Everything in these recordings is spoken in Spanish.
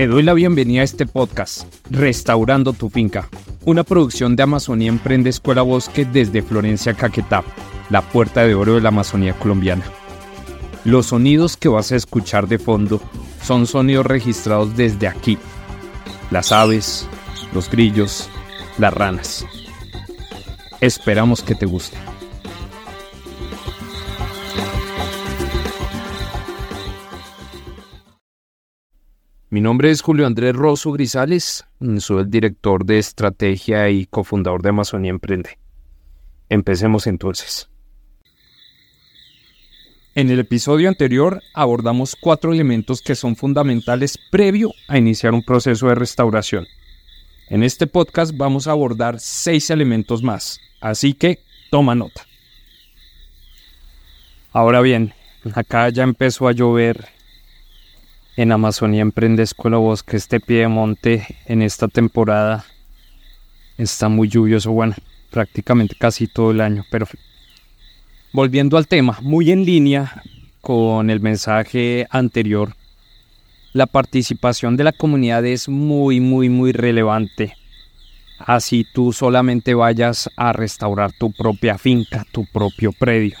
Te doy la bienvenida a este podcast, Restaurando tu finca, una producción de Amazonía Emprende Escuela Bosque desde Florencia, Caquetá, la puerta de oro de la Amazonía colombiana. Los sonidos que vas a escuchar de fondo son sonidos registrados desde aquí. Las aves, los grillos, las ranas. Esperamos que te guste. Mi nombre es Julio Andrés Rosso Grisales, soy el director de estrategia y cofundador de Amazonía Emprende. Empecemos entonces. En el episodio anterior abordamos cuatro elementos que son fundamentales previo a iniciar un proceso de restauración. En este podcast vamos a abordar seis elementos más, así que toma nota. Ahora bien, acá ya empezó a llover en Amazonía Emprende Escuela Bosque, este pie de monte en esta temporada está muy lluvioso, bueno, prácticamente casi todo el año, pero volviendo al tema, muy en línea con el mensaje anterior, la participación de la comunidad es muy, muy, muy relevante. Así tú solamente vayas a restaurar tu propia finca, tu propio predio.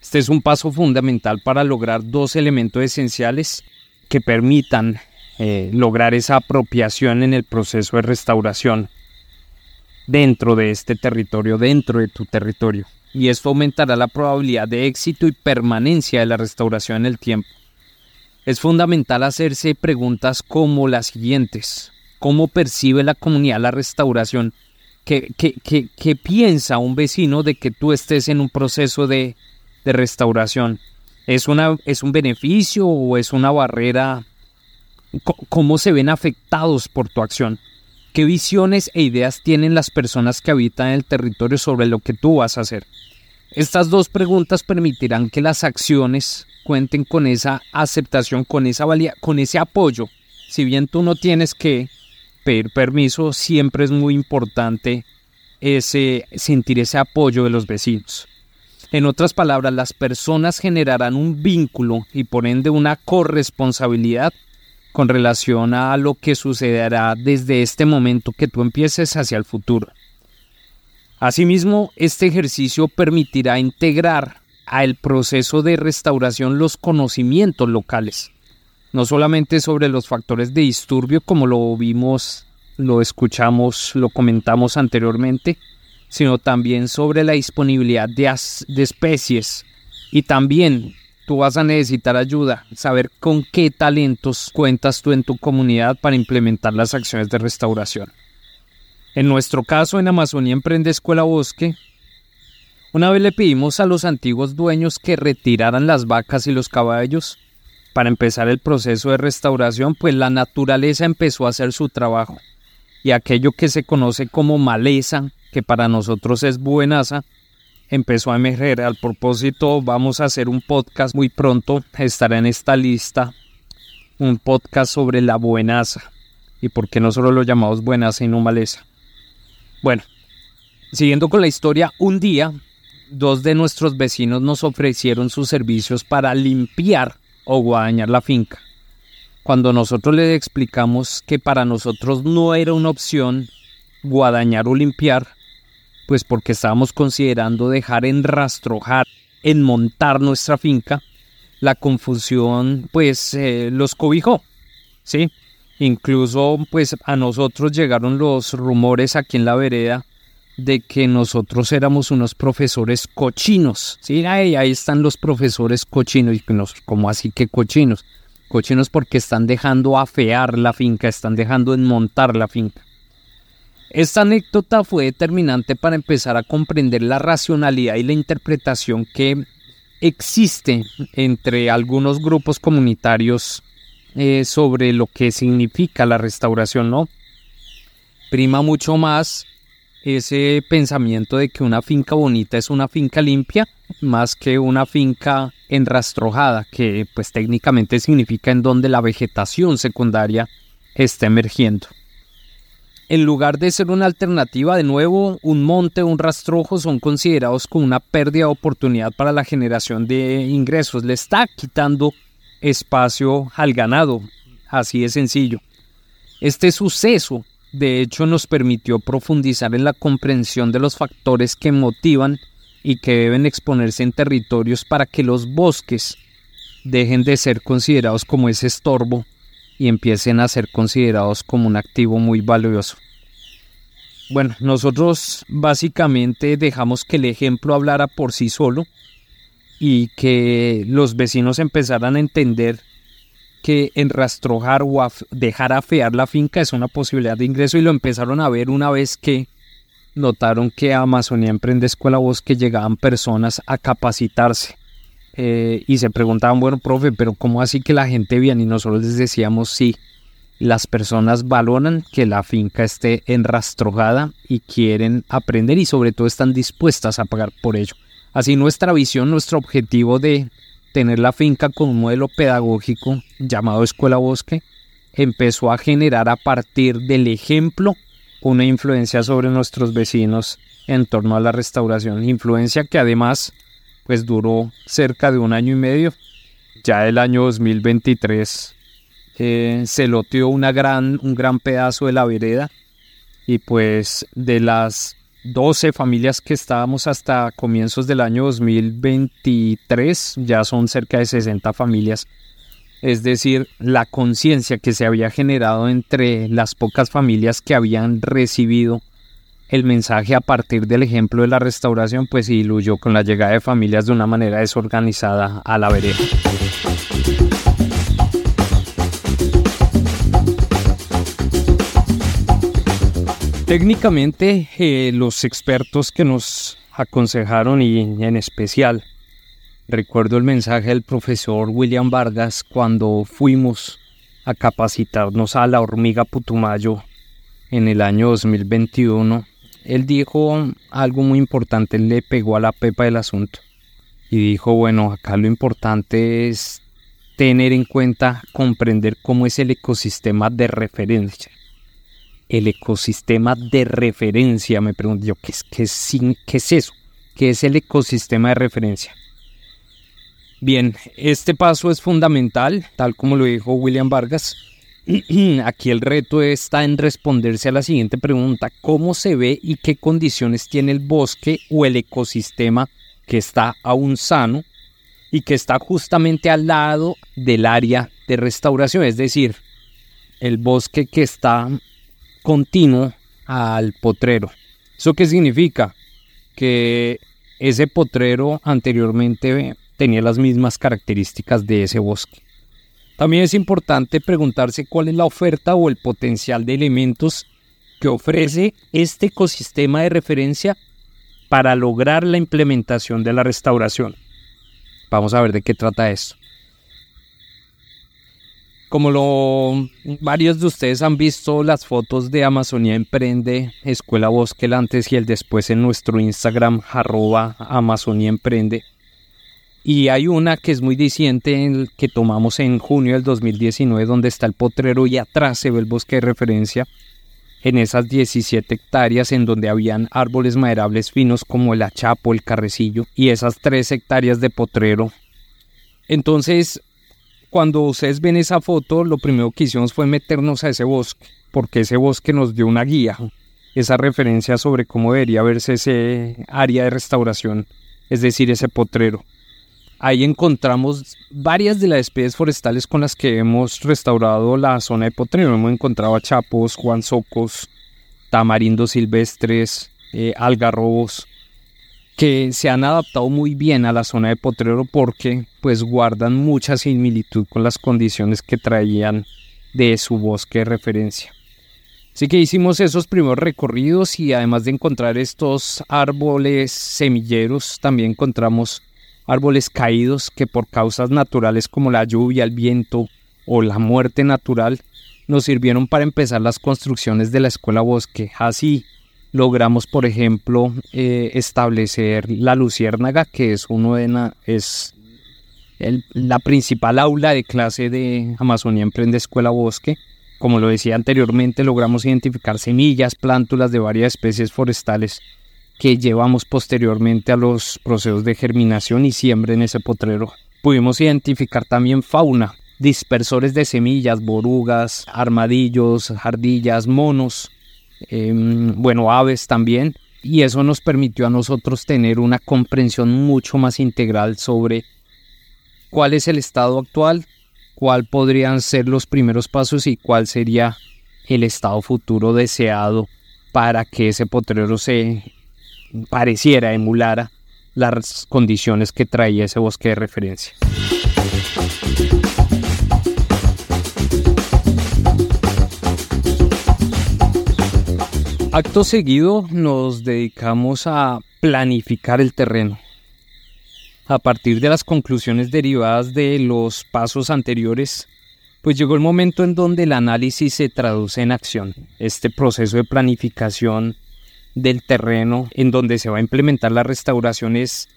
Este es un paso fundamental para lograr dos elementos esenciales que permitan eh, lograr esa apropiación en el proceso de restauración dentro de este territorio, dentro de tu territorio. Y esto aumentará la probabilidad de éxito y permanencia de la restauración en el tiempo. Es fundamental hacerse preguntas como las siguientes. ¿Cómo percibe la comunidad la restauración? ¿Qué, piensa un vecino de que tú estés en un proceso de restauración? ¿Es, una, ¿Es un beneficio o es una barrera? ¿Cómo se ven afectados por tu acción? ¿Qué visiones e ideas tienen las personas que habitan el territorio sobre lo que tú vas a hacer? Estas dos preguntas permitirán que las acciones cuenten con esa aceptación, con esa valía, con ese apoyo. Si bien tú no tienes que pedir permiso, siempre es muy importante ese sentir ese apoyo de los vecinos. En otras palabras, las personas generarán un vínculo y por ende una corresponsabilidad con relación a lo que sucederá desde este momento que tú empieces hacia el futuro. Asimismo, este ejercicio permitirá integrar al proceso de restauración los conocimientos locales, no solamente sobre los factores de disturbio como lo vimos, lo escuchamos, lo comentamos anteriormente, sino también sobre la disponibilidad de, especies y también tú vas a necesitar ayuda, saber con qué talentos cuentas tú en tu comunidad para implementar las acciones de restauración. En nuestro caso, en Amazonía Emprende Escuela Bosque, una vez le pedimos a los antiguos dueños que retiraran las vacas y los caballos para empezar el proceso de restauración, pues la naturaleza empezó a hacer su trabajo y aquello que se conoce como maleza que para nosotros es buenaza, empezó a emerger. Al propósito, vamos a hacer un podcast muy pronto, estará en esta lista, un podcast sobre la buenaza y por qué no solo lo llamamos buenaza y no maleza. Bueno, siguiendo con la historia, un día dos de nuestros vecinos nos ofrecieron sus servicios para limpiar o guadañar la finca. Cuando nosotros les explicamos que para nosotros no era una opción guadañar o limpiar, pues porque estábamos considerando dejar en rastrojar, en montar nuestra finca, la confusión pues eh, los cobijó, ¿sí? Incluso pues a nosotros llegaron los rumores aquí en la vereda de que nosotros éramos unos profesores cochinos, ¿sí? Ahí, ahí están los profesores cochinos, y como así que cochinos? Cochinos porque están dejando afear la finca, están dejando en montar la finca. Esta anécdota fue determinante para empezar a comprender la racionalidad y la interpretación que existe entre algunos grupos comunitarios eh, sobre lo que significa la restauración, ¿no? Prima mucho más ese pensamiento de que una finca bonita es una finca limpia más que una finca enrastrojada, que pues técnicamente significa en donde la vegetación secundaria está emergiendo en lugar de ser una alternativa, de nuevo, un monte o un rastrojo son considerados como una pérdida de oportunidad para la generación de ingresos. Le está quitando espacio al ganado, así de sencillo. Este suceso, de hecho, nos permitió profundizar en la comprensión de los factores que motivan y que deben exponerse en territorios para que los bosques dejen de ser considerados como ese estorbo y empiecen a ser considerados como un activo muy valioso. Bueno, nosotros básicamente dejamos que el ejemplo hablara por sí solo y que los vecinos empezaran a entender que enrastrojar o dejar afear la finca es una posibilidad de ingreso y lo empezaron a ver una vez que notaron que a Amazonía Emprende Escuela Bosque llegaban personas a capacitarse eh, y se preguntaban, bueno, profe, pero ¿cómo así que la gente viene? Y nosotros les decíamos, sí, las personas valoran que la finca esté enrastrojada y quieren aprender y sobre todo están dispuestas a pagar por ello. Así nuestra visión, nuestro objetivo de tener la finca con un modelo pedagógico llamado Escuela Bosque empezó a generar a partir del ejemplo una influencia sobre nuestros vecinos en torno a la restauración, influencia que además pues duró cerca de un año y medio. Ya el año 2023 eh, se loteó una gran, un gran pedazo de la vereda y pues de las 12 familias que estábamos hasta comienzos del año 2023, ya son cerca de 60 familias. Es decir, la conciencia que se había generado entre las pocas familias que habían recibido el mensaje a partir del ejemplo de la restauración pues diluyó con la llegada de familias de una manera desorganizada a la vereda. Técnicamente eh, los expertos que nos aconsejaron y en especial recuerdo el mensaje del profesor William Vargas cuando fuimos a capacitarnos a la hormiga Putumayo en el año 2021 él dijo algo muy importante, él le pegó a la pepa del asunto y dijo, bueno, acá lo importante es tener en cuenta, comprender cómo es el ecosistema de referencia. El ecosistema de referencia, me pregunto yo, ¿qué es, qué es, qué es eso? ¿Qué es el ecosistema de referencia? Bien, este paso es fundamental, tal como lo dijo William Vargas, Aquí el reto está en responderse a la siguiente pregunta. ¿Cómo se ve y qué condiciones tiene el bosque o el ecosistema que está aún sano y que está justamente al lado del área de restauración? Es decir, el bosque que está continuo al potrero. ¿Eso qué significa? Que ese potrero anteriormente tenía las mismas características de ese bosque. También es importante preguntarse cuál es la oferta o el potencial de elementos que ofrece este ecosistema de referencia para lograr la implementación de la restauración. Vamos a ver de qué trata esto. Como lo, varios de ustedes han visto las fotos de Amazonía Emprende, Escuela Bosque, el antes y el después en nuestro Instagram, arroba Amazonía Emprende, y hay una que es muy diciente que tomamos en junio del 2019 donde está el potrero y atrás se ve el bosque de referencia en esas 17 hectáreas en donde habían árboles maderables finos como el achapo, el carrecillo y esas 3 hectáreas de potrero. Entonces, cuando ustedes ven esa foto, lo primero que hicimos fue meternos a ese bosque, porque ese bosque nos dio una guía, esa referencia sobre cómo debería verse ese área de restauración, es decir, ese potrero. Ahí encontramos varias de las especies forestales con las que hemos restaurado la zona de potrero. Hemos encontrado chapos, guansocos, tamarindos silvestres, eh, algarrobos, que se han adaptado muy bien a la zona de potrero porque pues guardan mucha similitud con las condiciones que traían de su bosque de referencia. Así que hicimos esos primeros recorridos y además de encontrar estos árboles semilleros, también encontramos árboles caídos que por causas naturales como la lluvia, el viento o la muerte natural nos sirvieron para empezar las construcciones de la escuela bosque. Así logramos, por ejemplo, eh, establecer la luciérnaga, que es uno de es la principal aula de clase de Amazonía Emprende Escuela Bosque. Como lo decía anteriormente, logramos identificar semillas, plántulas de varias especies forestales que llevamos posteriormente a los procesos de germinación y siembra en ese potrero. Pudimos identificar también fauna dispersores de semillas, borugas, armadillos, ardillas, monos, em, bueno, aves también. Y eso nos permitió a nosotros tener una comprensión mucho más integral sobre cuál es el estado actual, cuál podrían ser los primeros pasos y cuál sería el estado futuro deseado para que ese potrero se pareciera, emulara las condiciones que traía ese bosque de referencia. Acto seguido nos dedicamos a planificar el terreno. A partir de las conclusiones derivadas de los pasos anteriores, pues llegó el momento en donde el análisis se traduce en acción. Este proceso de planificación del terreno en donde se va a implementar la restauración es,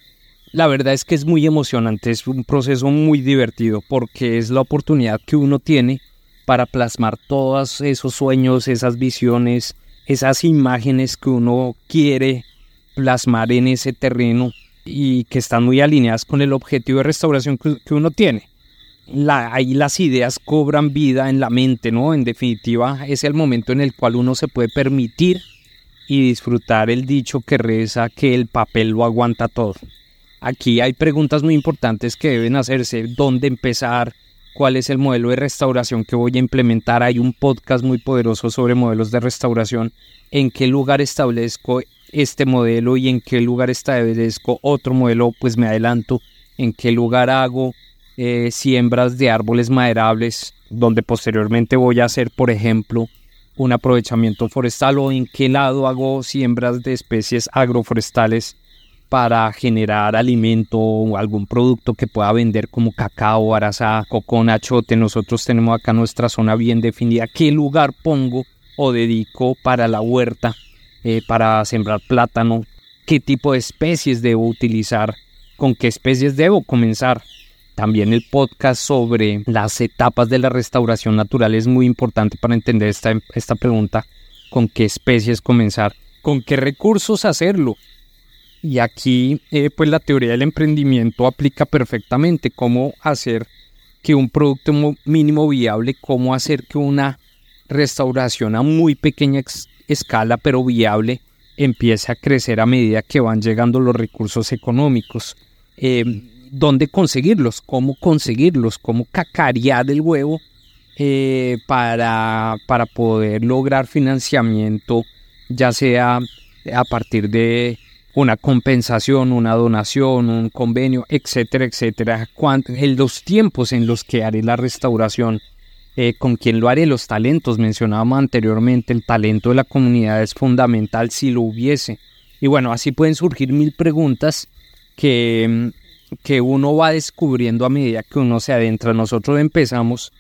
la verdad es que es muy emocionante, es un proceso muy divertido porque es la oportunidad que uno tiene para plasmar todos esos sueños, esas visiones, esas imágenes que uno quiere plasmar en ese terreno y que están muy alineadas con el objetivo de restauración que, uno tiene. ahí las ideas cobran vida en la mente, ¿no? En definitiva, es el momento en el cual uno se puede permitir y disfrutar el dicho que reza que el papel lo aguanta todo. Aquí hay preguntas muy importantes que deben hacerse, dónde empezar, cuál es el modelo de restauración que voy a implementar. Hay un podcast muy poderoso sobre modelos de restauración. ¿En qué lugar establezco este modelo y en qué lugar establezco otro modelo? Pues me adelanto. ¿En qué lugar hago eh, siembras de árboles maderables? Donde posteriormente voy a hacer, por ejemplo, un aprovechamiento forestal o en qué lado hago siembras de especies agroforestales para generar alimento o algún producto que pueda vender como cacao, araza, cocón, achote. Nosotros tenemos acá nuestra zona bien definida. ¿Qué lugar pongo o dedico para la huerta, eh, para sembrar plátano? ¿Qué tipo de especies debo utilizar? ¿Con qué especies debo comenzar? También el podcast sobre las etapas de la restauración natural es muy importante para entender esta, esta pregunta. ¿Con qué especies comenzar? ¿Con qué recursos hacerlo? Y aquí, eh, pues la teoría del emprendimiento aplica perfectamente cómo hacer que un producto mínimo viable, cómo hacer que una restauración a muy pequeña escala, pero viable, empiece a crecer a medida que van llegando los recursos económicos. Eh, ¿Dónde conseguirlos? ¿Cómo conseguirlos? ¿Cómo cacarear el huevo eh, para, para poder lograr financiamiento, ya sea a partir de una compensación, una donación, un convenio, etcétera, etcétera. En los tiempos en los que haré la restauración, eh, con quién lo haré, los talentos, mencionábamos anteriormente, el talento de la comunidad es fundamental si lo hubiese. Y bueno, así pueden surgir mil preguntas que, que uno va descubriendo a medida que uno se adentra. Nosotros empezamos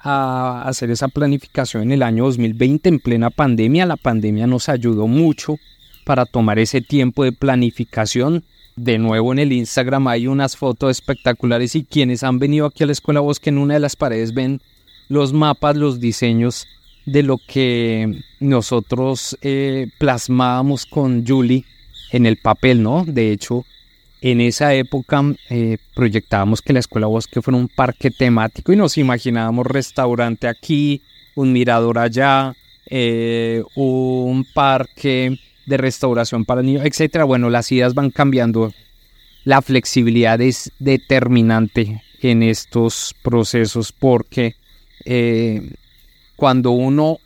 a hacer esa planificación en el año 2020 en plena pandemia. La pandemia nos ayudó mucho para tomar ese tiempo de planificación. De nuevo en el Instagram hay unas fotos espectaculares y quienes han venido aquí a la Escuela Bosque en una de las paredes ven los mapas, los diseños de lo que nosotros eh, plasmábamos con Julie en el papel, ¿no? De hecho, en esa época eh, proyectábamos que la Escuela Bosque fuera un parque temático y nos imaginábamos restaurante aquí, un mirador allá, eh, un parque de restauración para niños, etcétera. Bueno, las ideas van cambiando. La flexibilidad es determinante en estos procesos porque eh, cuando uno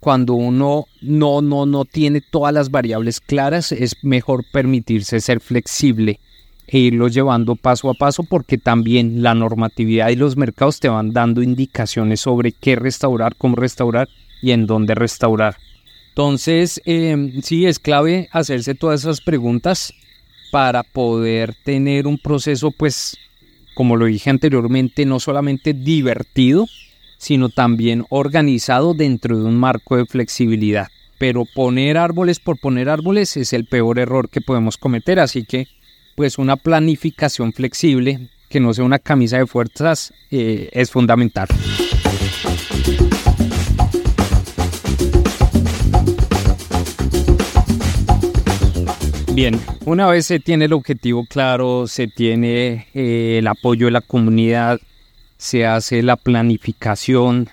cuando uno no, no, no tiene todas las variables claras, es mejor permitirse ser flexible e irlo llevando paso a paso porque también la normatividad y los mercados te van dando indicaciones sobre qué restaurar, cómo restaurar y en dónde restaurar. Entonces, em, sí, es clave hacerse todas esas preguntas para poder tener un proceso, pues, como lo dije anteriormente, no solamente divertido, sino también organizado dentro de un marco de flexibilidad. Pero poner árboles por poner árboles es el peor error que podemos cometer, así que pues una planificación flexible que no sea una camisa de fuerzas eh, es fundamental. Bien, una vez se tiene el objetivo claro, se tiene eh, el apoyo de la comunidad, se hace la planificación,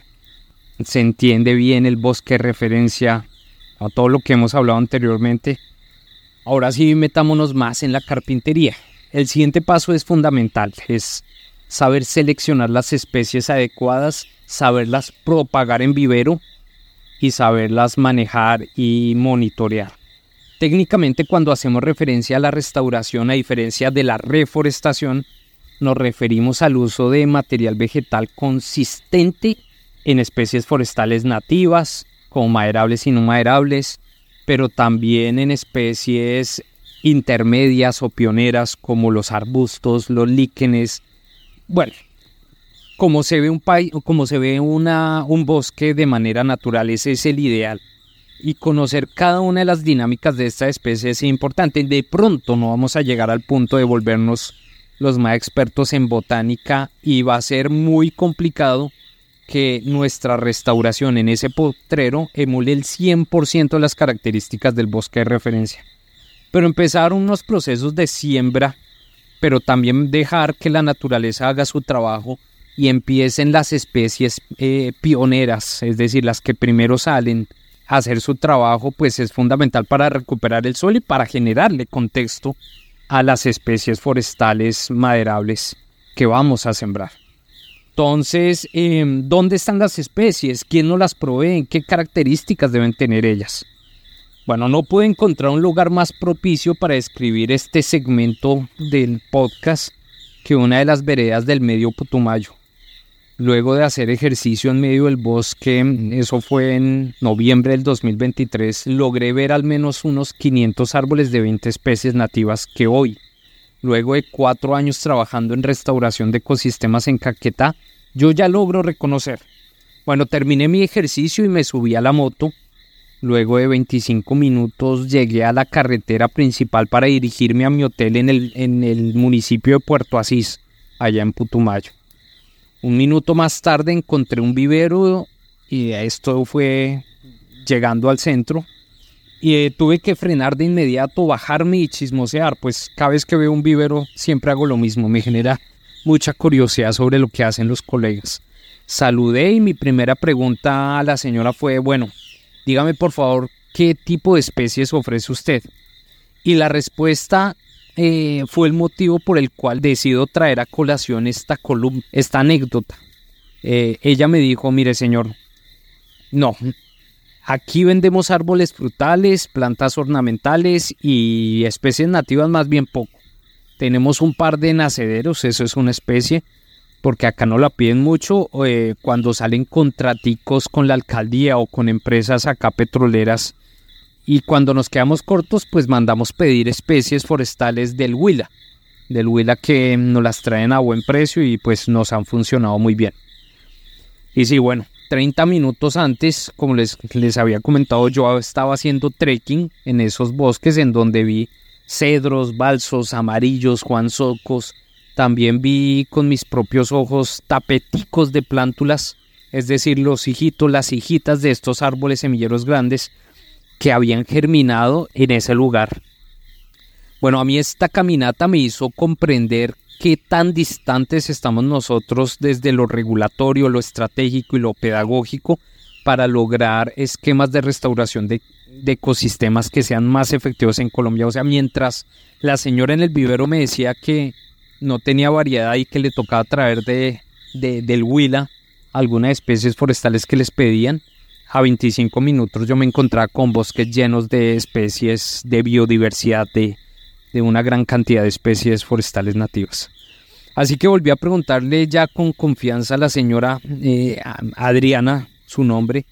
se entiende bien el bosque referencia a todo lo que hemos hablado anteriormente. Ahora sí metámonos más en la carpintería. El siguiente paso es fundamental, es saber seleccionar las especies adecuadas, saberlas propagar en vivero y saberlas manejar y monitorear. Técnicamente cuando hacemos referencia a la restauración, a diferencia de la reforestación, nos referimos al uso de material vegetal consistente en especies forestales nativas, como maderables y no maderables, pero también en especies intermedias o pioneras como los arbustos, los líquenes. Bueno, como se ve un, como se ve un bosque de manera natural, ese es el ideal y conocer cada una de las dinámicas de esta especie es importante. De pronto no vamos a llegar al punto de volvernos los más expertos en botánica y va a ser muy complicado que nuestra restauración en ese potrero emule el 100% de las características del bosque de referencia. Pero empezar unos procesos de siembra, pero también dejar que la naturaleza haga su trabajo y empiecen las especies eh, pioneras, es decir, las que primero salen, hacer su trabajo pues es fundamental para recuperar el suelo y para generarle contexto a las especies forestales maderables que vamos a sembrar. Entonces, em, ¿dónde están las especies? ¿Quién nos las provee? ¿Qué características deben tener ellas? Bueno, no puedo encontrar un lugar más propicio para describir este segmento del podcast que una de las veredas del medio Putumayo luego de hacer ejercicio en medio del bosque, eso fue en noviembre del 2023, logré ver al menos unos 500 árboles de 20 especies nativas que hoy, luego de cuatro años trabajando en restauración de ecosistemas en Caquetá, yo ya logro reconocer. Bueno, terminé mi ejercicio y me subí a la moto. Luego de 25 minutos llegué a la carretera principal para dirigirme a mi hotel en el, en el municipio de Puerto Asís, allá en Putumayo. Un minuto más tarde encontré un vivero y esto fue llegando al centro. Y eh, tuve que frenar de inmediato, bajarme y chismosear, pues cada vez que veo un vivero siempre hago lo mismo, me genera mucha curiosidad sobre lo que hacen los colegas. Saludé y mi primera pregunta a la señora fue, bueno, dígame por favor, ¿qué tipo de especies ofrece usted? Y la respuesta eh, fue el motivo por el cual decido traer a colación esta columna, esta anécdota. Eh, ella me dijo, mire señor, no, aquí vendemos árboles frutales, plantas ornamentales y especies nativas más bien poco. Tenemos un par de nacederos, eso es una especie, porque acá no la piden mucho. Eh, cuando salen contraticos con la alcaldía o con empresas acá petroleras, y cuando nos quedamos cortos, pues mandamos pedir especies forestales del Huila, del Huila que nos las traen a buen precio y pues nos han funcionado muy bien. Y sí, bueno, 30 minutos antes, como les, les había comentado, yo estaba haciendo trekking en esos bosques en donde vi cedros, balsos, amarillos, juansocos. También vi con mis propios ojos tapeticos de plántulas, es decir, los hijitos, las hijitas de estos árboles semilleros grandes que habían germinado en ese lugar. Bueno, a mí esta caminata me hizo comprender qué tan distantes estamos nosotros desde lo regulatorio, lo estratégico y lo pedagógico para lograr esquemas de restauración de, ecosistemas que sean más efectivos en Colombia. O sea, mientras la señora en el vivero me decía que no tenía variedad y que le tocaba traer de, del Huila algunas especies forestales que les pedían, a 25 minutos yo me encontraba con bosques llenos de especies, de biodiversidad, de, una gran cantidad de especies forestales nativas. Así que volví a preguntarle ya con confianza a la señora eh, Adriana, su nombre,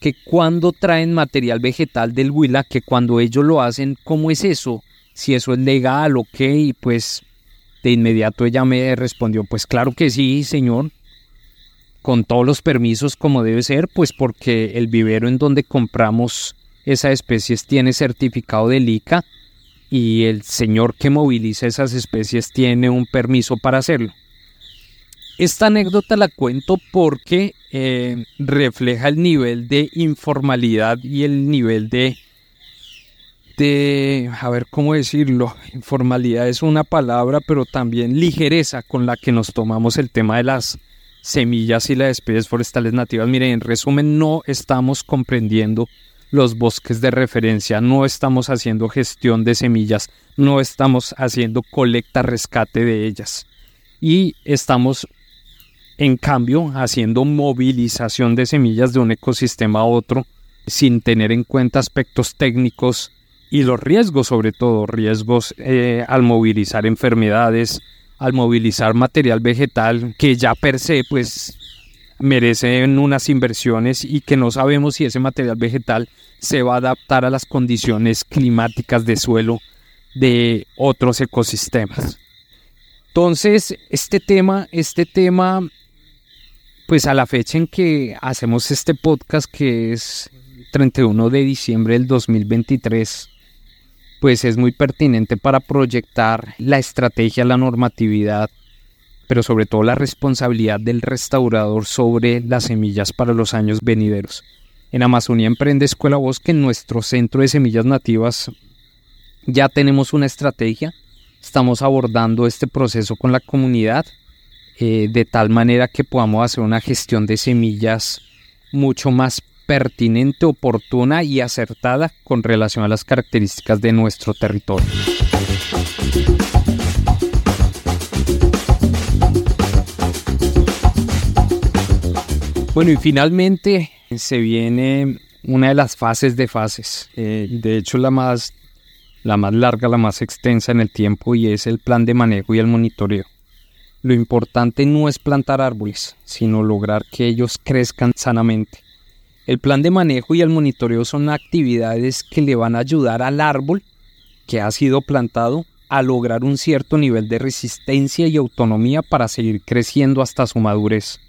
que cuando traen material vegetal del Huila, que cuando ellos lo hacen, ¿cómo es eso? Si eso es legal o qué, y pues de inmediato ella me respondió, pues claro que sí, señor, con todos los permisos como debe ser, pues porque el vivero en donde compramos esas especies tiene certificado de ICA y el señor que moviliza esas especies tiene un permiso para hacerlo. Esta anécdota la cuento porque eh, refleja el nivel de informalidad y el nivel de, de, a ver cómo decirlo, informalidad es una palabra, pero también ligereza con la que nos tomamos el tema de las semillas y las especies forestales nativas. Miren, en resumen, no estamos comprendiendo los bosques de referencia, no estamos haciendo gestión de semillas, no estamos haciendo colecta, rescate de ellas. Y estamos, en cambio, haciendo movilización de semillas de un ecosistema a otro sin tener en cuenta aspectos técnicos y los riesgos, sobre todo, riesgos eh, al movilizar enfermedades, al movilizar material vegetal que ya per se pues merecen unas inversiones y que no sabemos si ese material vegetal se va a adaptar a las condiciones climáticas de suelo de otros ecosistemas. Entonces, este tema, este tema, pues a la fecha en que hacemos este podcast, que es 31 de diciembre del 2023, pues es muy pertinente para proyectar la estrategia, la normatividad, pero sobre todo la responsabilidad del restaurador sobre las semillas para los años venideros. En Amazonía Emprende Escuela Bosque, en nuestro centro de semillas nativas, ya tenemos una estrategia. Estamos abordando este proceso con la comunidad eh, de tal manera que podamos hacer una gestión de semillas mucho más pertinente, oportuna y acertada con relación a las características de nuestro territorio. Bueno, y finalmente se viene una de las fases de fases, eh, de hecho la más, la más larga, la más extensa en el tiempo y es el plan de manejo y el monitoreo. Lo importante no es plantar árboles, sino lograr que ellos crezcan sanamente. El plan de manejo y el monitoreo son actividades que le van a ayudar al árbol que ha sido plantado a lograr un cierto nivel de resistencia y autonomía para seguir creciendo hasta su madurez.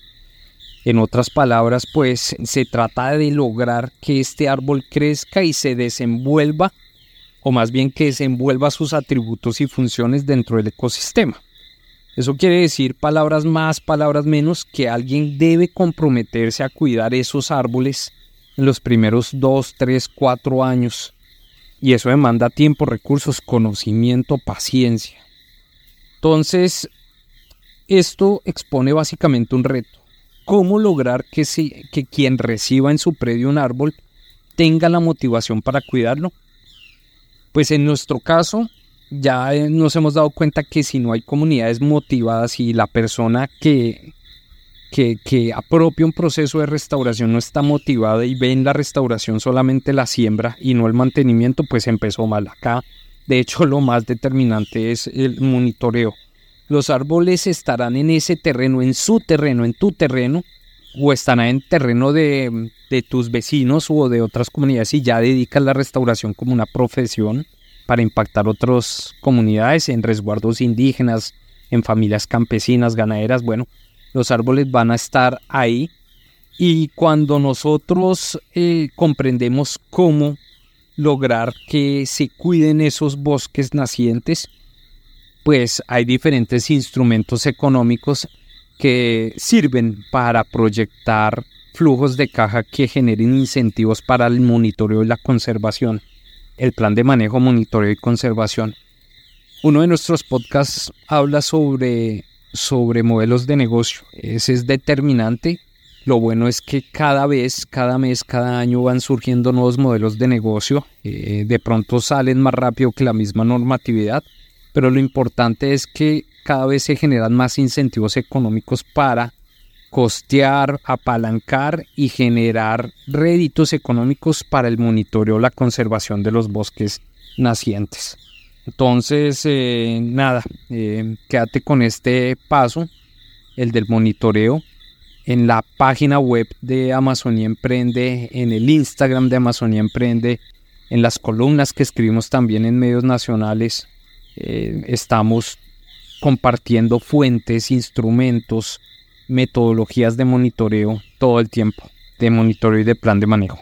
En otras palabras, pues se trata de lograr que este árbol crezca y se desenvuelva, o más bien que desenvuelva sus atributos y funciones dentro del ecosistema. Eso quiere decir palabras más, palabras menos, que alguien debe comprometerse a cuidar esos árboles en los primeros dos, tres, cuatro años. Y eso demanda tiempo, recursos, conocimiento, paciencia. Entonces, esto expone básicamente un reto. ¿Cómo lograr que, que quien reciba en su predio un árbol tenga la motivación para cuidarlo? Pues en nuestro caso, ya eh, nos hemos dado cuenta que si no hay comunidades motivadas y la persona que, que, que, apropia un proceso de restauración no está motivada y ve en la restauración solamente la siembra y no el mantenimiento, pues empezó mal acá. De hecho, lo más determinante es el monitoreo. Los árboles estarán en ese terreno, en su terreno, en tu terreno, o estarán en terreno de, de tus vecinos o de otras comunidades y ya dedicas la restauración como una profesión para impactar otras comunidades en resguardos indígenas, en familias campesinas, ganaderas. Bueno, los árboles van a estar ahí y cuando nosotros eh, comprendemos cómo lograr que se cuiden esos bosques nacientes, pues hay diferentes instrumentos económicos que sirven para proyectar flujos de caja que generen incentivos para el monitoreo y la conservación el plan de manejo, monitoreo y conservación. Uno de nuestros podcasts habla sobre, sobre modelos de negocio. Ese es determinante. Lo bueno es que cada vez, cada mes, cada año van surgiendo nuevos modelos de negocio. Eh, de pronto salen más rápido que la misma normatividad. Pero lo importante es que cada vez se generan más incentivos económicos para costear, apalancar y generar réditos económicos para el monitoreo, la conservación de los bosques nacientes. Entonces, eh, nada, eh, quédate con este paso, el del monitoreo, en la página web de Amazonía Emprende, en el Instagram de Amazonía Emprende, en las columnas que escribimos también en medios nacionales. Eh, estamos compartiendo fuentes, instrumentos, metodologías de monitoreo todo el tiempo, de monitoreo y de plan de manejo.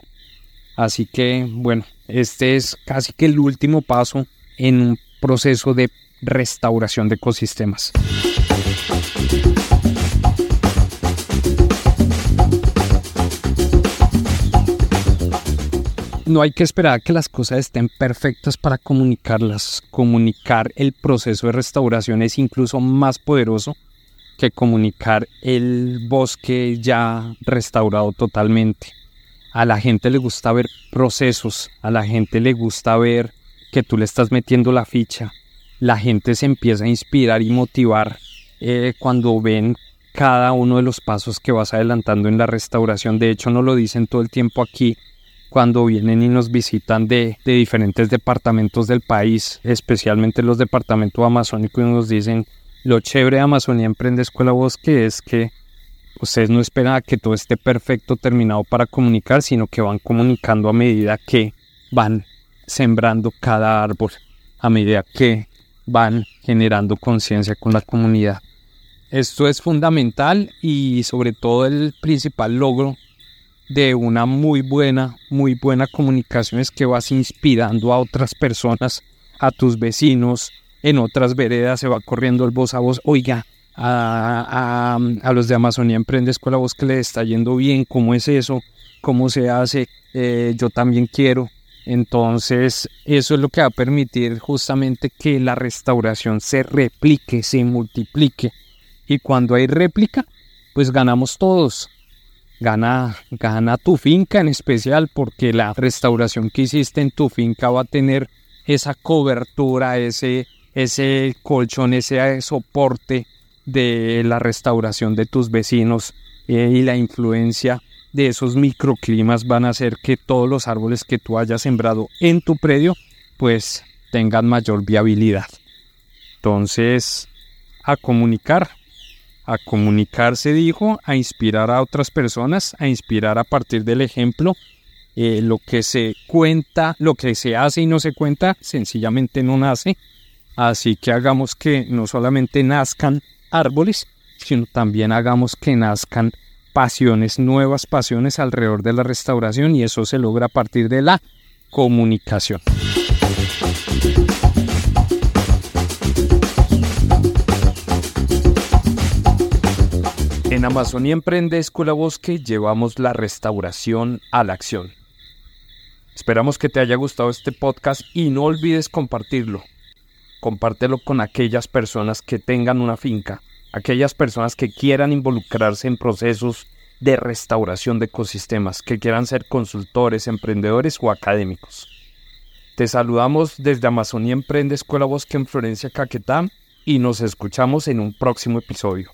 Así que, bueno, este es casi que el último paso en un proceso de restauración de ecosistemas. No hay que esperar que las cosas estén perfectas para comunicarlas. Comunicar el proceso de restauración es incluso más poderoso que comunicar el bosque ya restaurado totalmente. A la gente le gusta ver procesos, a la gente le gusta ver que tú le estás metiendo la ficha. La gente se empieza a inspirar y motivar eh, cuando ven cada uno de los pasos que vas adelantando en la restauración. De hecho, no lo dicen todo el tiempo aquí cuando vienen y nos visitan de, de diferentes departamentos del país, especialmente los departamentos amazónicos, y nos dicen, lo chévere de Amazonía Emprende Escuela Bosque es que ustedes no esperan a que todo esté perfecto, terminado para comunicar, sino que van comunicando a medida que van sembrando cada árbol, a medida que van generando conciencia con la comunidad. Esto es fundamental y sobre todo el principal logro de una muy buena, muy buena comunicación es que vas inspirando a otras personas, a tus vecinos, en otras veredas se va corriendo el voz a voz, oiga, a, los de Amazonía Emprende Escuela Voz que le está yendo bien, cómo es eso, cómo se hace, eh, yo también quiero. Entonces, eso es lo que va a permitir justamente que la restauración se replique, se multiplique y cuando hay réplica, pues ganamos todos. Gana, gana tu finca en especial porque la restauración que hiciste en tu finca va a tener esa cobertura, ese, ese colchón, ese soporte de la restauración de tus vecinos eh, y la influencia de esos microclimas van a hacer que todos los árboles que tú hayas sembrado en tu predio pues tengan mayor viabilidad. Entonces, a comunicar, a comunicarse, dijo, a inspirar a otras personas, a inspirar a partir del ejemplo. Eh, lo que se cuenta, lo que se hace y no se cuenta, sencillamente no nace. Así que hagamos que no solamente nazcan árboles, sino también hagamos que nazcan pasiones, nuevas pasiones alrededor de la restauración y eso se logra a partir de la comunicación. En Amazonía Emprende Escuela Bosque llevamos la restauración a la acción. Esperamos que te haya gustado este podcast y no olvides compartirlo. Compártelo con aquellas personas que tengan una finca, aquellas personas que quieran involucrarse en procesos de restauración de ecosistemas, que quieran ser consultores, emprendedores o académicos. Te saludamos desde Amazonía Emprende Escuela Bosque en Florencia, Caquetá y nos escuchamos en un próximo episodio.